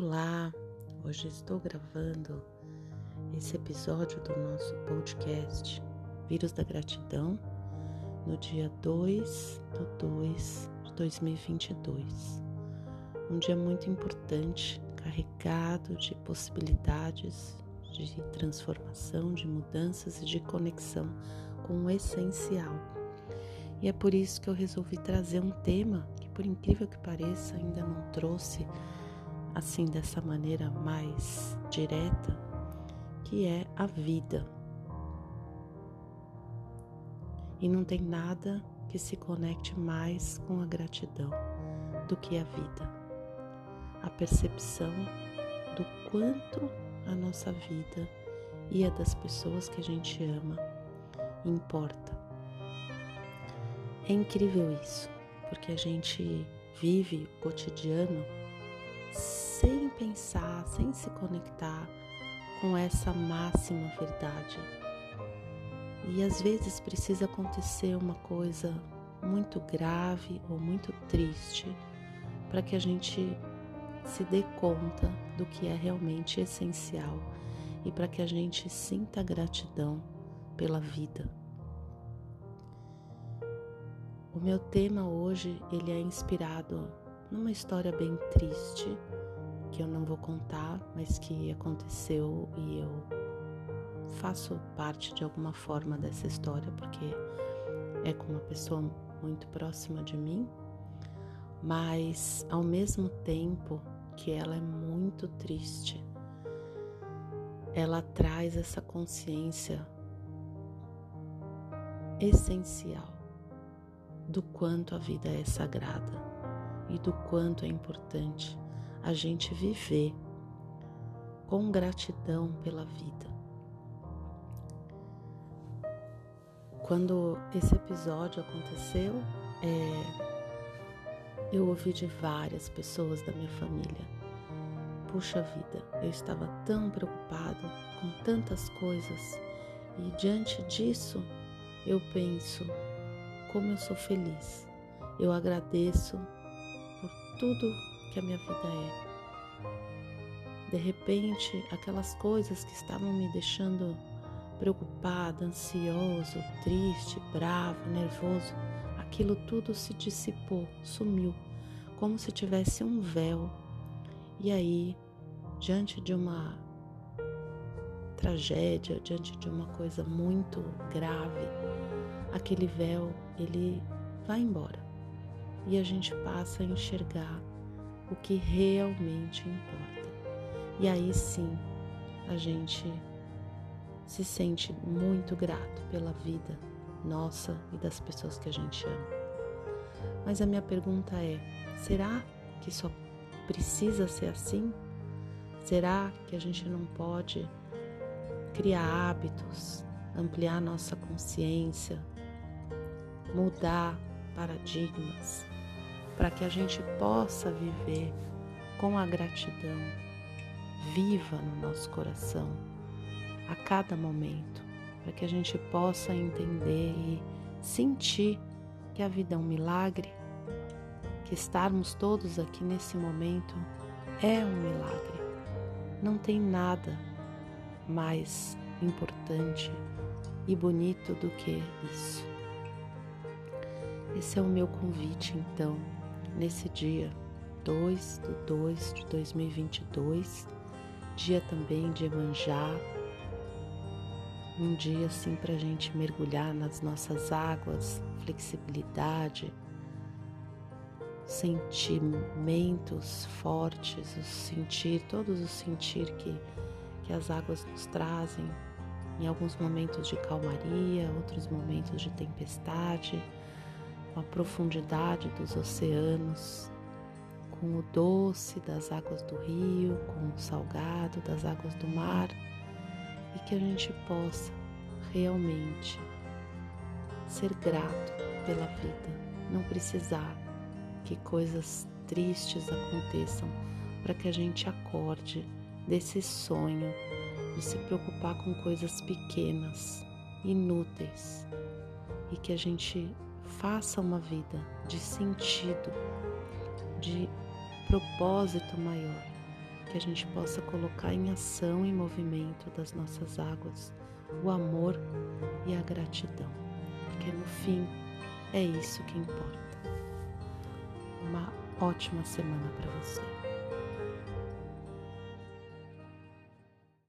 Olá, hoje estou gravando esse episódio do nosso podcast Vírus da Gratidão no dia 2 de 2 de 2022. Um dia muito importante, carregado de possibilidades de transformação, de mudanças e de conexão com o essencial. E é por isso que eu resolvi trazer um tema que, por incrível que pareça, ainda não trouxe assim dessa maneira mais direta, que é a vida. E não tem nada que se conecte mais com a gratidão do que a vida. A percepção do quanto a nossa vida e a das pessoas que a gente ama importa. É incrível isso, porque a gente vive o cotidiano pensar, sem se conectar com essa máxima verdade. E às vezes precisa acontecer uma coisa muito grave ou muito triste para que a gente se dê conta do que é realmente essencial e para que a gente sinta gratidão pela vida. O meu tema hoje ele é inspirado numa história bem triste que eu não vou contar, mas que aconteceu e eu faço parte de alguma forma dessa história porque é com uma pessoa muito próxima de mim, mas ao mesmo tempo que ela é muito triste, ela traz essa consciência essencial do quanto a vida é sagrada e do quanto é importante a gente viver com gratidão pela vida. Quando esse episódio aconteceu, é, eu ouvi de várias pessoas da minha família. Puxa vida, eu estava tão preocupado com tantas coisas e diante disso eu penso como eu sou feliz. Eu agradeço por tudo que a minha vida é. De repente, aquelas coisas que estavam me deixando preocupada, ansioso, triste, bravo, nervoso, aquilo tudo se dissipou, sumiu, como se tivesse um véu. E aí, diante de uma tragédia, diante de uma coisa muito grave, aquele véu ele vai embora e a gente passa a enxergar o que realmente importa. E aí sim a gente se sente muito grato pela vida nossa e das pessoas que a gente ama. Mas a minha pergunta é: será que só precisa ser assim? Será que a gente não pode criar hábitos, ampliar nossa consciência, mudar paradigmas, para que a gente possa viver com a gratidão viva no nosso coração a cada momento, para que a gente possa entender e sentir que a vida é um milagre, que estarmos todos aqui nesse momento é um milagre. Não tem nada mais importante e bonito do que isso. Esse é o meu convite, então, nesse dia 2 de 2 de 2022, dia também de Emanjá, um dia assim para a gente mergulhar nas nossas águas, flexibilidade, sentimentos fortes, o sentir, todos os sentir que, que as águas nos trazem, em alguns momentos de calmaria, outros momentos de tempestade com a profundidade dos oceanos, com o doce das águas do rio, com o salgado das águas do mar, e que a gente possa realmente ser grato pela vida, não precisar que coisas tristes aconteçam para que a gente acorde desse sonho de se preocupar com coisas pequenas, inúteis, e que a gente faça uma vida de sentido, de propósito maior, que a gente possa colocar em ação e movimento das nossas águas o amor e a gratidão, porque no fim é isso que importa. Uma ótima semana para você.